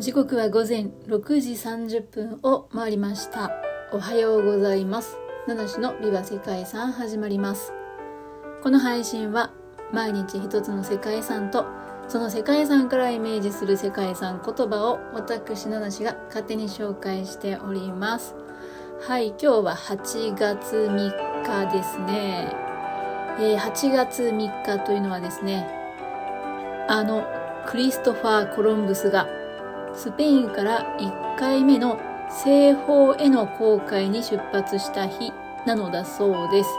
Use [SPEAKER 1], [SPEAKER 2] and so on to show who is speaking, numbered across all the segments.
[SPEAKER 1] 時刻は午前6時30分を回りました。おはようございます。七種のビバ世界遺産始まります。この配信は毎日一つの世界遺産とその世界遺産からイメージする世界遺産言葉を私七種が勝手に紹介しております。はい今日は8月3日ですね、えー、8月3日というのはですねあのクリストファー・コロンブスがスペインから1回目の西方への航海に出発した日なのだそうです。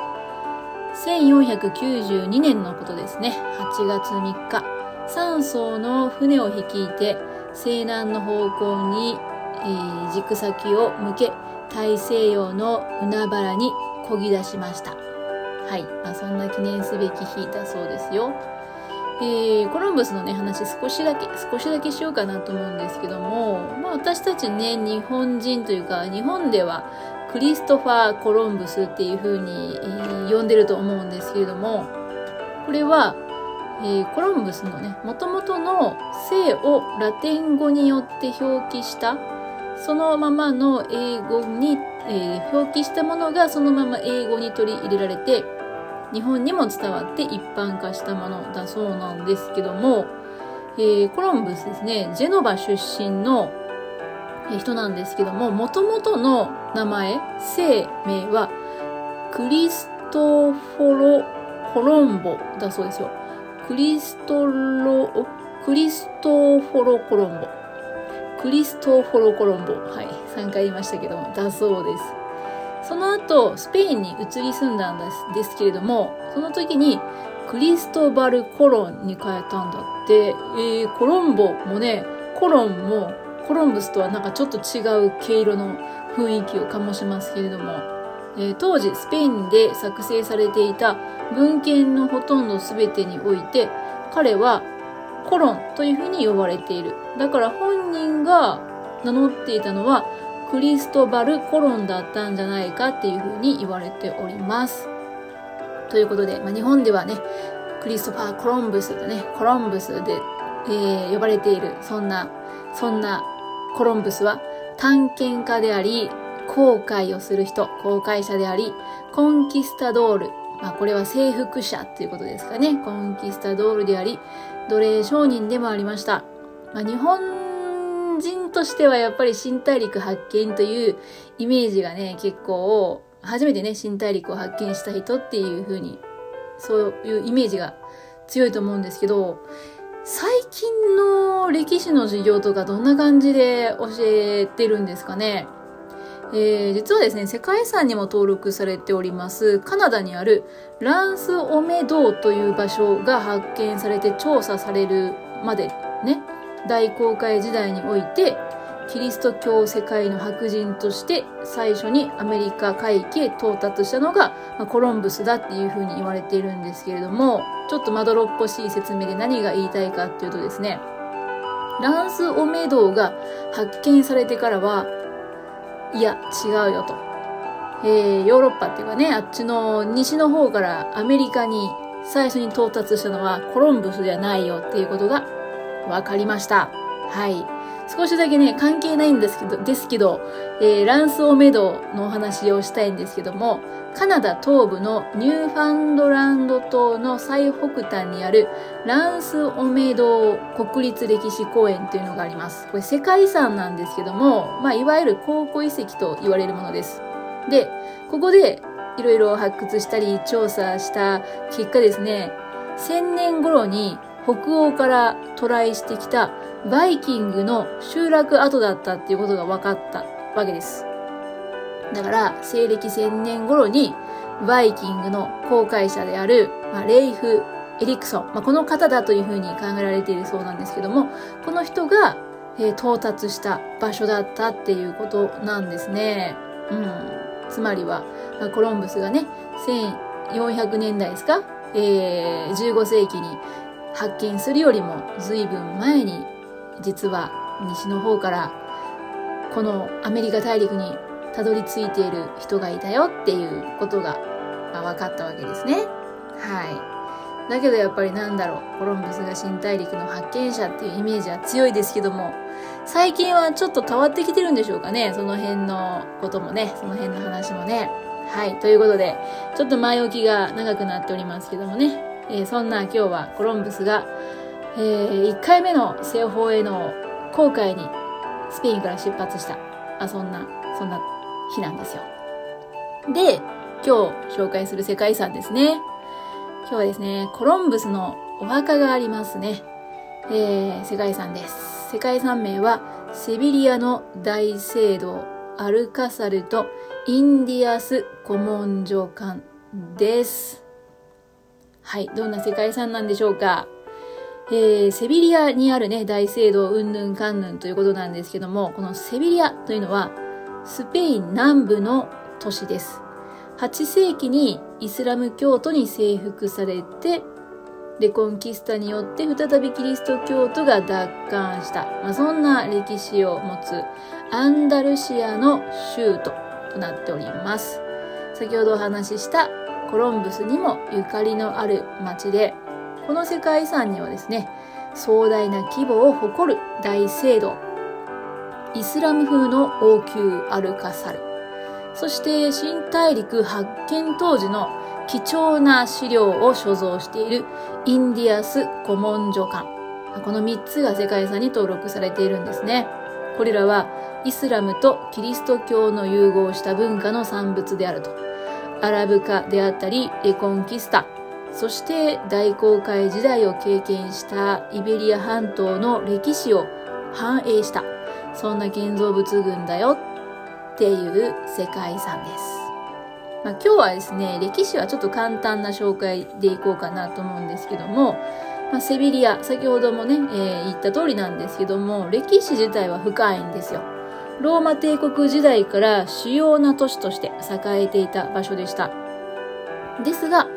[SPEAKER 1] 1492年のことですね。8月3日、3艘の船を率いて西南の方向に、えー、軸先を向け大西洋の海原に漕ぎ出しました。はい。まあ、そんな記念すべき日だそうですよ。えー、コロンブスのね、話少しだけ、少しだけしようかなと思うんですけども、まあ私たちね、日本人というか、日本ではクリストファー・コロンブスっていう風に、えー、呼んでると思うんですけれども、これは、えー、コロンブスのね、元々の姓をラテン語によって表記した、そのままの英語に、え、表記したものがそのまま英語に取り入れられて、日本にも伝わって一般化したものだそうなんですけども、えー、コロンブスですね、ジェノバ出身の人なんですけども、元々の名前、姓名は、クリストフォロ、コロンボだそうですよ。クリストロ、クリストフォロコロンボ。クリストフォロコロンボ。はい。3回言いましたけども、だそうです。その後、スペインに移り住んだんですですけれども、その時にクリストバル・コロンに変えたんだって、えー、コロンボもね、コロンもコロンブスとはなんかちょっと違う毛色の雰囲気を醸しますけれども、えー、当時スペインで作成されていた文献のほとんど全てにおいて、彼はコロンというふうに呼ばれている。だから本人が名乗っていたのはクリストバル・コロンだったんじゃないかっていうふうに言われております。ということで、まあ、日本ではね、クリストファー・コロンブスとね、コロンブスで、えー、呼ばれている、そんな、そんなコロンブスは探検家であり、航海をする人、航海者であり、コンキスタドール、まあこれは征服者っていうことですかね。コンキスタドールであり、奴隷商人でもありました。まあ、日本人としてはやっぱり新大陸発見というイメージがね、結構、初めてね、新大陸を発見した人っていう風に、そういうイメージが強いと思うんですけど、最近の歴史の授業とかどんな感じで教えてるんですかね？えー、実はですね、世界遺産にも登録されております、カナダにあるランス・オメドーという場所が発見されて調査されるまでね、大航海時代において、キリスト教世界の白人として最初にアメリカ海域へ到達したのが、ま、コロンブスだっていうふうに言われているんですけれども、ちょっとまどろっこしい説明で何が言いたいかっていうとですね、ランス・オメドが発見されてからは、いや、違うよと。えー、ヨーロッパっていうかね、あっちの西の方からアメリカに最初に到達したのはコロンブスじゃないよっていうことがわかりました。はい。少しだけね、関係ないんですけど、ですけど、えー、ランスオメドのお話をしたいんですけども、カナダ東部のニューファンドランド島の最北端にあるランスオメド国立歴史公園というのがあります。これ世界遺産なんですけども、まあ、いわゆる考古遺跡と言われるものです。で、ここでいろいろ発掘したり調査した結果ですね、1000年頃に北欧から渡来してきたバイキングの集落跡だったっていうことが分かったわけです。だから、西暦1000年頃に、バイキングの航海者である、まあ、レイフ・エリクソン、まあ、この方だというふうに考えられているそうなんですけども、この人が、えー、到達した場所だったっていうことなんですね。うん。つまりは、まあ、コロンブスがね、1400年代ですか？えー、15世紀に発見するよりも随分前に実は西の方からこのアメリカ大陸にたどり着いている人がいたよっていうことが、ま、分かったわけですね。はい。だけどやっぱりなんだろう、コロンブスが新大陸の発見者っていうイメージは強いですけども、最近はちょっと変わってきてるんでしょうかね。その辺のこともね、その辺の話もね。はい。ということで、ちょっと前置きが長くなっておりますけどもね。えー、そんな今日はコロンブスが、えー、1回目の西方への航海にスペインから出発した、あ、そんな、そんな日なんですよ。で、今日紹介する世界遺産ですね。今日はですね、コロンブスのお墓がありますね。えー、世界遺産です。世界遺産名は、セビリアの大聖堂、アルカサルとインディアス古文書館です。はい、どんな世界遺産なんでしょうか？えー、セビリアにあるね、大聖堂、うんぬんかんぬんということなんですけども、このセビリアというのは、スペイン南部の都市です。8世紀にイスラム教徒に征服されて、レコンキスタによって再びキリスト教徒が奪還した、まあ、そんな歴史を持つアンダルシアの州都となっております。先ほどお話ししたコロンブスにもゆかりのある町で、この世界遺産にはですね、壮大な規模を誇る大聖堂、イスラム風の王宮アルカサル、そして新大陸発見当時の貴重な資料を所蔵しているインディアス古文書館。この3つが世界遺産に登録されているんですね。これらはイスラムとキリスト教の融合した文化の産物であると。アラブ化であったり、レコンキスタ、そして大航海時代を経験したイベリア半島の歴史を反映した、そんな建造物群だよっていう世界遺産です。まあ、今日はですね、歴史はちょっと簡単な紹介でいこうかなと思うんですけども、まあ、セビリア、先ほどもね、えー、言った通りなんですけども、歴史自体は深いんですよ。ローマ帝国時代から主要な都市として栄えていた場所でした。ですが、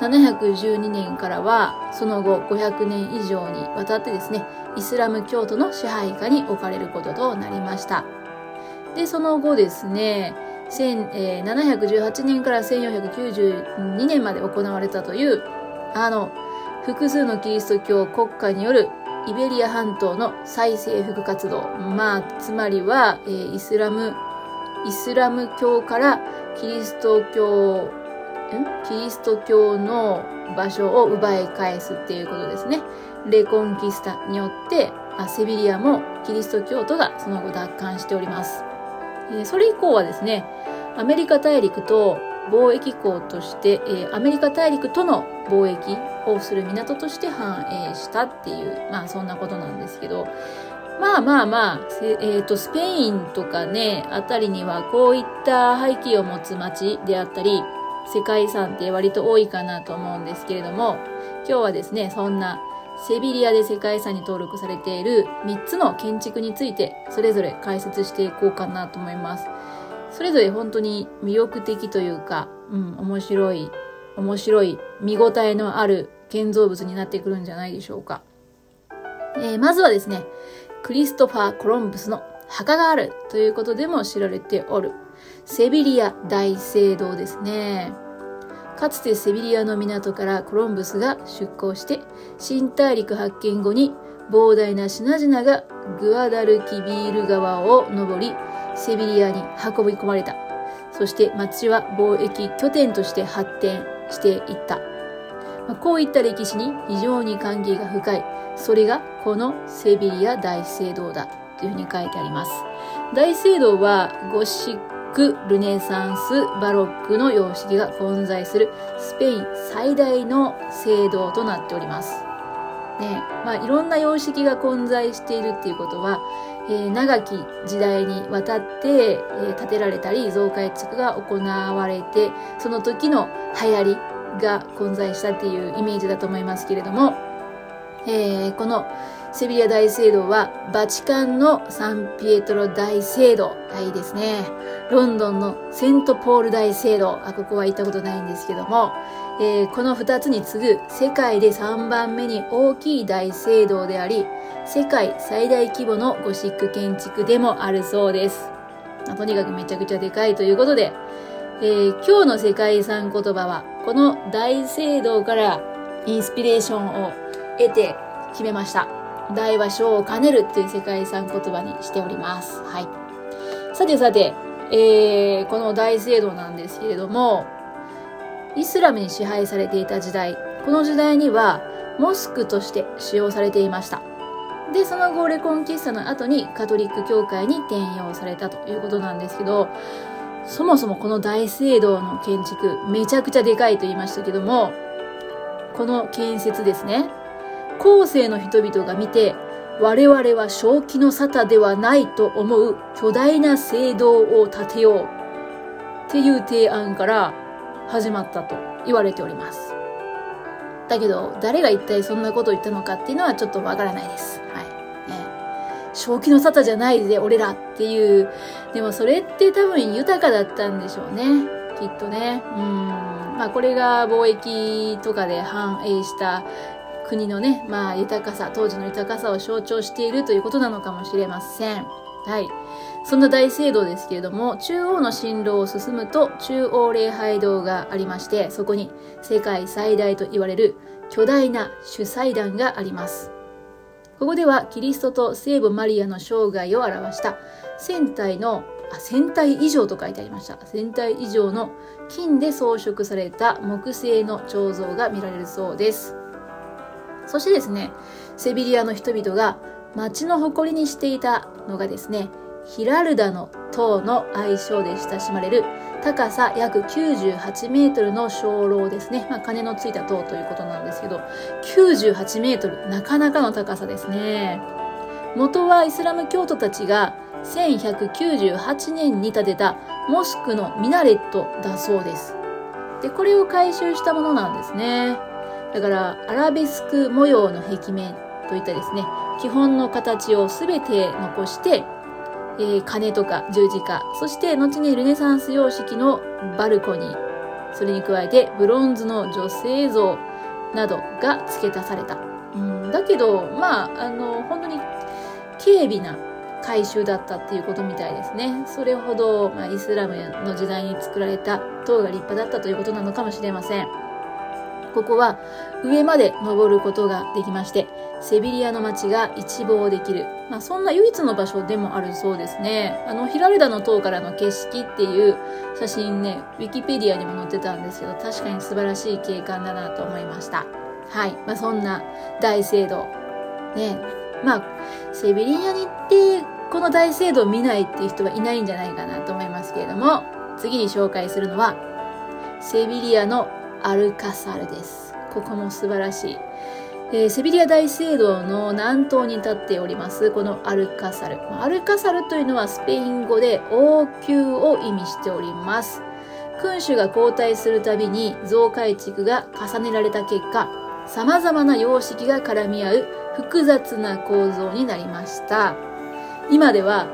[SPEAKER 1] 712年からは、その後500年以上にわたってですね、イスラム教徒の支配下に置かれることとなりました。で、その後ですね、718年から1492年まで行われたという、あの、複数のキリスト教国家によるイベリア半島の再征服活動。まあ、つまりは、えー、イスラム、イスラム教からキリスト教、ん？キリスト教の場所を奪い返すっていうことですね。レコンキスタによって、あセビリアもキリスト教徒がその後奪還しております。えー、それ以降はですね、アメリカ大陸と貿易港として、えー、アメリカ大陸との貿易をする港として繁栄したっていう、まあそんなことなんですけど、まあまあまあ、えっ、ー、と、スペインとかね、あたりにはこういった背景を持つ街であったり、世界遺産って割と多いかなと思うんですけれども、今日はですね、そんなセビリアで世界遺産に登録されている3つの建築について、それぞれ解説していこうかなと思います。それぞれ本当に魅力的というか、うん、面白い、面白い、見応えのある建造物になってくるんじゃないでしょうか。えー、まずはですね、クリストファー・コロンブスの墓があるということでも知られておる、セビリア大聖堂ですね。かつてセビリアの港からコロンブスが出港して、新大陸発見後に膨大な品々がグアダルキビール川を登り、セビリアに運び込まれた。そして町は貿易拠点として発展していった。まあ、こういった歴史に非常に関係が深い。それがこのセビリア大聖堂だというふうに書いてあります。大聖堂はゴシック、ルネサンス、バロックの様式が混在するスペイン最大の聖堂となっております。ね、まあ、いろんな様式が混在しているっていうことは、えー、長き時代にわたって、えー、建てられたり増改築が行われてその時の流行りが混在したっていうイメージだと思いますけれども、えー、このセビリア大聖堂はバチカンのサンピエトロ大聖堂。いいですね。ロンドンのセントポール大聖堂。あ、ここは行ったことないんですけども、えー、この二つに次ぐ世界で3番目に大きい大聖堂であり、世界最大規模のゴシック建築でもあるそうです。とにかくめちゃくちゃでかいということで、えー、今日の世界遺産言葉は、この大聖堂からインスピレーションを得て決めました。大和小を兼ねるっていう世界遺産言葉にしております。はい。さてさて、えー、この大聖堂なんですけれども、イスラムに支配されていた時代、この時代にはモスクとして使用されていました。で、その後、レコンキスタの後にカトリック教会に転用されたということなんですけど、そもそもこの大聖堂の建築、めちゃくちゃでかいと言いましたけども、この建設ですね、後世の人々が見て、我々は正気の沙汰ではないと思う巨大な聖堂を建てようっていう提案から始まったと言われております。だけど、誰が一体そんなことを言ったのかっていうのはちょっとわからないです。はい。ね。正気の沙汰じゃないで、俺らっていう。でもそれって多分豊かだったんでしょうね。きっとね。うん。まあこれが貿易とかで繁栄した国のね、まあ豊かさ、当時の豊かさを象徴しているということなのかもしれません。はい。そんな大聖堂ですけれども、中央の進路を進むと中央礼拝堂がありまして、そこに世界最大と言われる巨大な主祭壇があります。ここではキリストと聖母マリアの生涯を表した1000体の、あ、船体以上と書いてありました。1000体以上の金で装飾された木製の彫像が見られるそうです。そしてですね、セビリアの人々が町の誇りにしていたのがですね、ヒラルダの塔の愛称で親しまれる高さ約98メートルの鐘楼ですね。まあ、鐘のついた塔ということなんですけど、98メートル、なかなかの高さですね。元はイスラム教徒たちが1198年に建てたモスクのミナレットだそうです。で、これを改修したものなんですね。だから、アラベスク模様の壁面といったですね、基本の形をすべて残して、えー、鐘とか十字架、そして後にルネサンス様式のバルコニー、それに加えてブロンズの女性像などが付け足された。うん、だけど、まあ、あの、本当に軽微な改修だったっていうことみたいですね。それほど、まあ、イスラムの時代に作られた塔が立派だったということなのかもしれません。ここは上まで登ることができまして、セビリアの街が一望できる。まあそんな唯一の場所でもあるそうですね。あの、ヒラルダの塔からの景色っていう写真ね、ウィキペディアにも載ってたんですけど、確かに素晴らしい景観だなと思いました。はい。まあそんな大聖堂。ね。まあ、セビリアに行って、この大聖堂を見ないっていう人はいないんじゃないかなと思いますけれども、次に紹介するのは、セビリアのアルカサルです。ここも素晴らしい。えー、セビリア大聖堂の南東に立っております、このアルカサル。アルカサルというのはスペイン語で王宮を意味しております。君主が交代するたびに増改築が重ねられた結果、様々な様式が絡み合う複雑な構造になりました。今では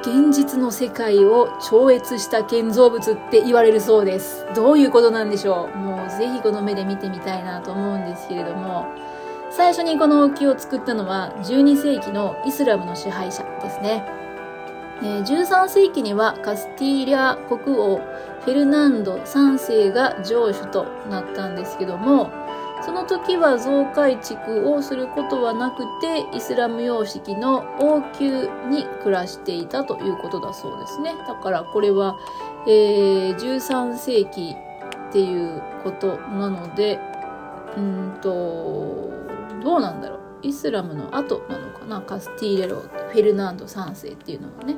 [SPEAKER 1] 現実の世界を超越した建造物って言われるそうです。どういうことなんでしょう？もうぜひこの目で見てみたいなと思うんですけれども、最初にこの木を作ったのは12世紀のイスラムの支配者ですね。13世紀にはカスティーリャ国王フェルナンド3世が城主となったんですけども、その時は増改築をすることはなくて、イスラム様式の王宮に暮らしていたということだそうですね。だからこれは、えー、13世紀っていうことなので、うんと、どうなんだろう。イスラムの後なのかなカスティーレロ、フェルナンド3世っていうのはね。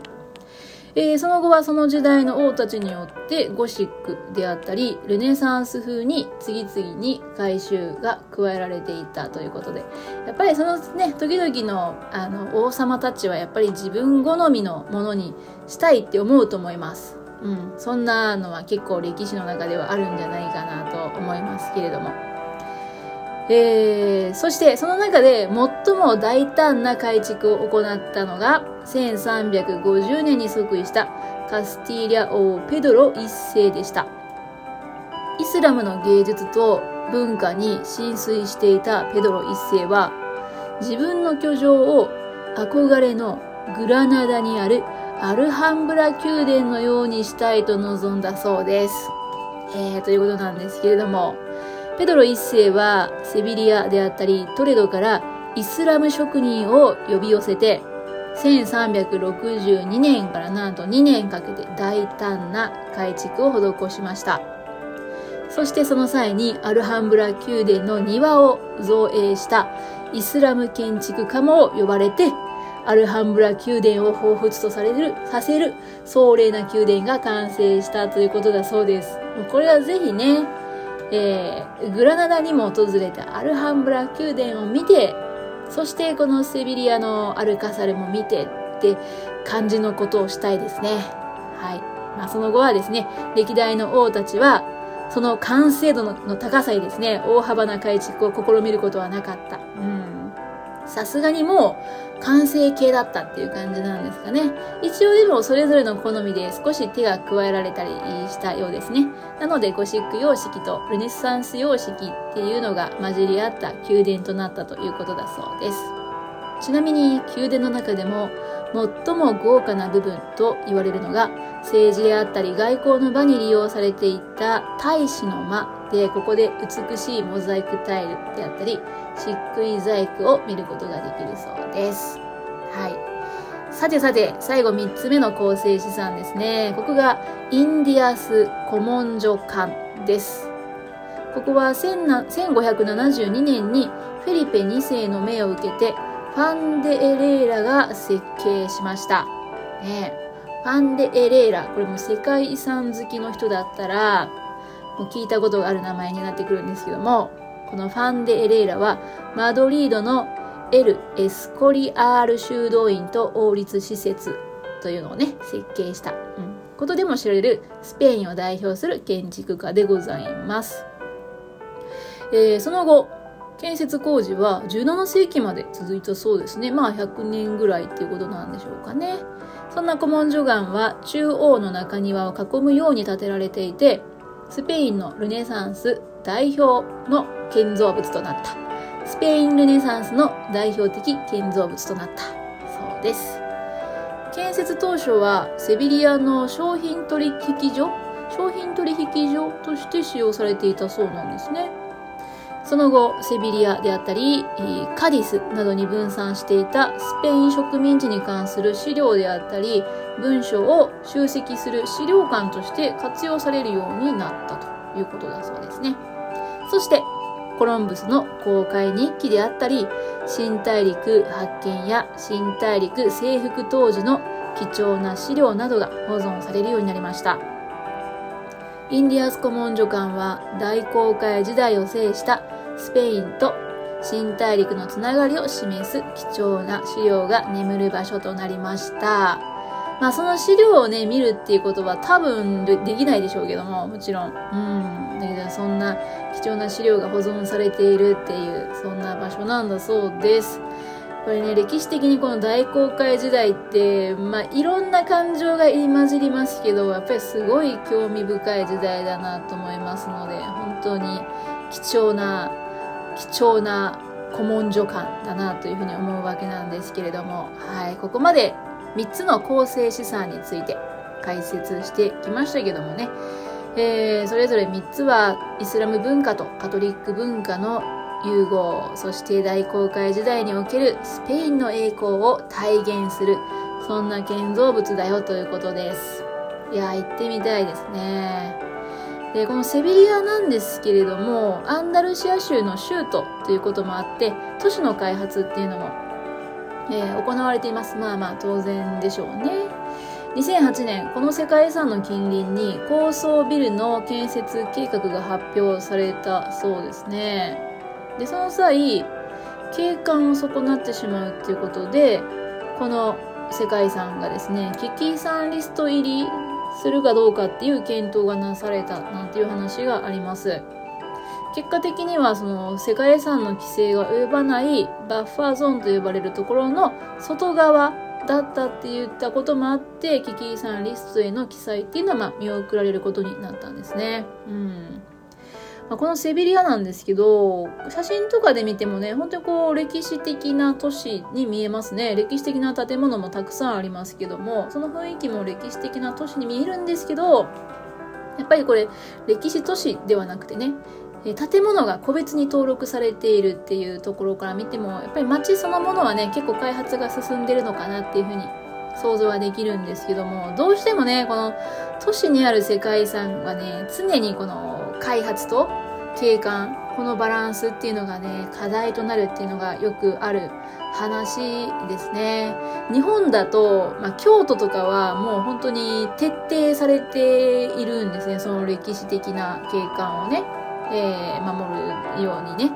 [SPEAKER 1] え、その後はその時代の王たちによってゴシックであったり、ルネサンス風に次々に改修が加えられていたということで、やっぱりそのね、時々のあの王様たちはやっぱり自分好みのものにしたいって思うと思います。うん、そんなのは結構歴史の中ではあるんじゃないかなと思いますけれども。えー、そしてその中で最も大胆な改築を行ったのが1350年に即位したカスティーリャ王ペドロ一世でした。イスラムの芸術と文化に浸水していたペドロ一世は自分の居城を憧れのグラナダにあるアルハンブラ宮殿のようにしたいと望んだそうです。えー、ということなんですけれども、ペドロ一世はセビリアであったりトレドからイスラム職人を呼び寄せて1362年からなんと2年かけて大胆な改築を施しました。そしてその際にアルハンブラ宮殿の庭を造営したイスラム建築家も呼ばれて、アルハンブラ宮殿を彷彿とされる、させる壮麗な宮殿が完成したということだそうです。これはぜひね、えー、グラナダにも訪れたアルハンブラ宮殿を見て、そしてこのセビリアのアルカサルも見てって感じのことをしたいですね。はい。まあその後はですね、歴代の王たちは、その完成度の高さにですね、大幅な改築を試みることはなかった。うん。さすがにもう完成形だったっていう感じなんですかね。一応でもそれぞれの好みで少し手が加えられたりしたようですね。なのでゴシック様式とルネサンス様式っていうのが混じり合った宮殿となったということだそうです。ちなみに宮殿の中でも最も豪華な部分と言われるのが政治であったり外交の場に利用されていた大使の間でここで美しいモザイクタイルであったり漆喰細工を見ることができるそうです。はい。さてさて、最後3つ目の構成資産ですね。ここがインディアス古文書館です。ここは1572年にフェリペ2世の命を受けてファンデ・エレーラが設計しました。ね、ファンデ・エレーラ、これも世界遺産好きの人だったら、もう聞いたことがある名前になってくるんですけども、このファンデ・エレーラは、マドリードのエル・エスコリアール修道院と王立施設というのをね、設計した、うん、ことでも知られるスペインを代表する建築家でございます。えー、その後、建設工事は17世紀まで続いたそうですね。まあ100年ぐらいっていうことなんでしょうかね。そんな古文書岩は中央の中庭を囲むように建てられていて、スペインのルネサンス代表の建造物となった。スペインルネサンスの代表的建造物となった。そうです。建設当初はセビリアの商品取引所商品取引所として使用されていたそうなんですね。その後、セビリアであったり、カディスなどに分散していたスペイン植民地に関する資料であったり、文書を集積する資料館として活用されるようになったということだそうですね。そして、コロンブスの公開日記であったり、新大陸発見や新大陸征服当時の貴重な資料などが保存されるようになりました。インディアス古文書館は大航海時代を制したスペインと新大陸のつながりを示す貴重な資料が眠る場所となりました。まあその資料をね、見るっていうことは多分できないでしょうけども、もちろん。うん。だけどそんな貴重な資料が保存されているっていう、そんな場所なんだそうです。これね、歴史的にこの大航海時代って、まあいろんな感情が入り混じりますけど、やっぱりすごい興味深い時代だなと思いますので、本当に貴重な貴重な古文書館だなというふうに思うわけなんですけれども、はい、ここまで3つの構成資産について解説してきましたけどもね、えー、それぞれ3つはイスラム文化とカトリック文化の融合、そして大航海時代におけるスペインの栄光を体現する、そんな建造物だよということです。いや、行ってみたいですね。でこのセビリアなんですけれどもアンダルシア州の州都ということもあって都市の開発っていうのも、えー、行われていますまあまあ当然でしょうね2008年この世界遺産の近隣に高層ビルの建設計画が発表されたそうですねでその際景観を損なってしまうっていうことでこの世界遺産がですね危機遺産リスト入りするかどうかっていう検討がなされたなんていう話があります。結果的にはその世界遺産の規制が及ばないバッファーゾーンと呼ばれるところの外側だったって言ったこともあって危機遺産リストへの記載っていうのはま見送られることになったんですね。うんまあ、このセビリアなんですけど、写真とかで見てもね、本当にこう歴史的な都市に見えますね。歴史的な建物もたくさんありますけども、その雰囲気も歴史的な都市に見えるんですけど、やっぱりこれ歴史都市ではなくてね、建物が個別に登録されているっていうところから見ても、やっぱり街そのものはね、結構開発が進んでるのかなっていうふうに想像はできるんですけども、どうしてもね、この都市にある世界遺産はね、常にこの開発と景観、このバランスっていうのがね、課題となるっていうのがよくある話ですね。日本だと、まあ、京都とかはもう本当に徹底されているんですね。その歴史的な景観をね、えー、守るようにね。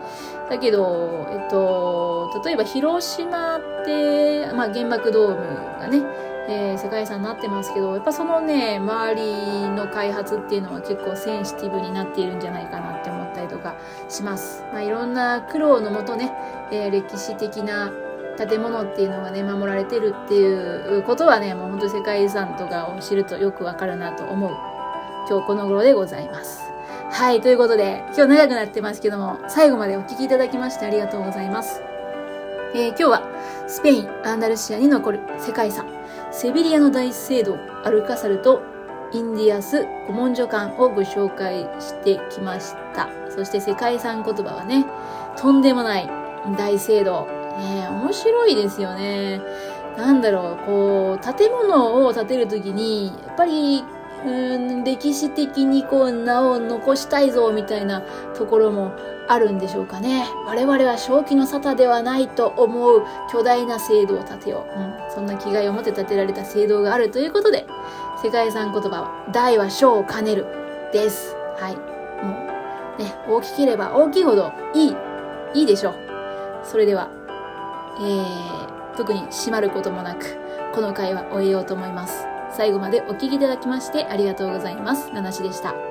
[SPEAKER 1] だけど、えっと、例えば広島って、まあ、原爆ドームがね、えー、世界遺産になってますけど、やっぱそのね、周りの開発っていうのは結構センシティブになっているんじゃないかなって思ったりとかします。まあ、いろんな苦労のもとね、えー、歴史的な建物っていうのがね、守られてるっていうことはね、もう本当に世界遺産とかを知るとよくわかるなと思う今日この頃でございます。はい、ということで、今日長くなってますけども、最後までお聴きいただきましてありがとうございます。えー、今日はスペイン、アンダルシアに残る世界遺産、セビリアの大聖堂、アルカサルとインディアス古文書館をご紹介してきました。そして世界遺産言葉はね、とんでもない大聖堂。ね、面白いですよね。なんだろう、こう、建物を建てるときに、やっぱりうん歴史的にこう名を残したいぞみたいなところもあるんでしょうかね。我々は正気の沙汰ではないと思う巨大な制度を建てよう。うん、そんな気概を持って建てられた制度があるということで、世界遺産言葉は大は小を兼ねるです。はい。もうね、大きければ大きいほどいい、いいでしょう。それでは、えー、特に閉まることもなく、この回は終えようと思います。最後までお聴きいただきましてありがとうございます。ナナシでした。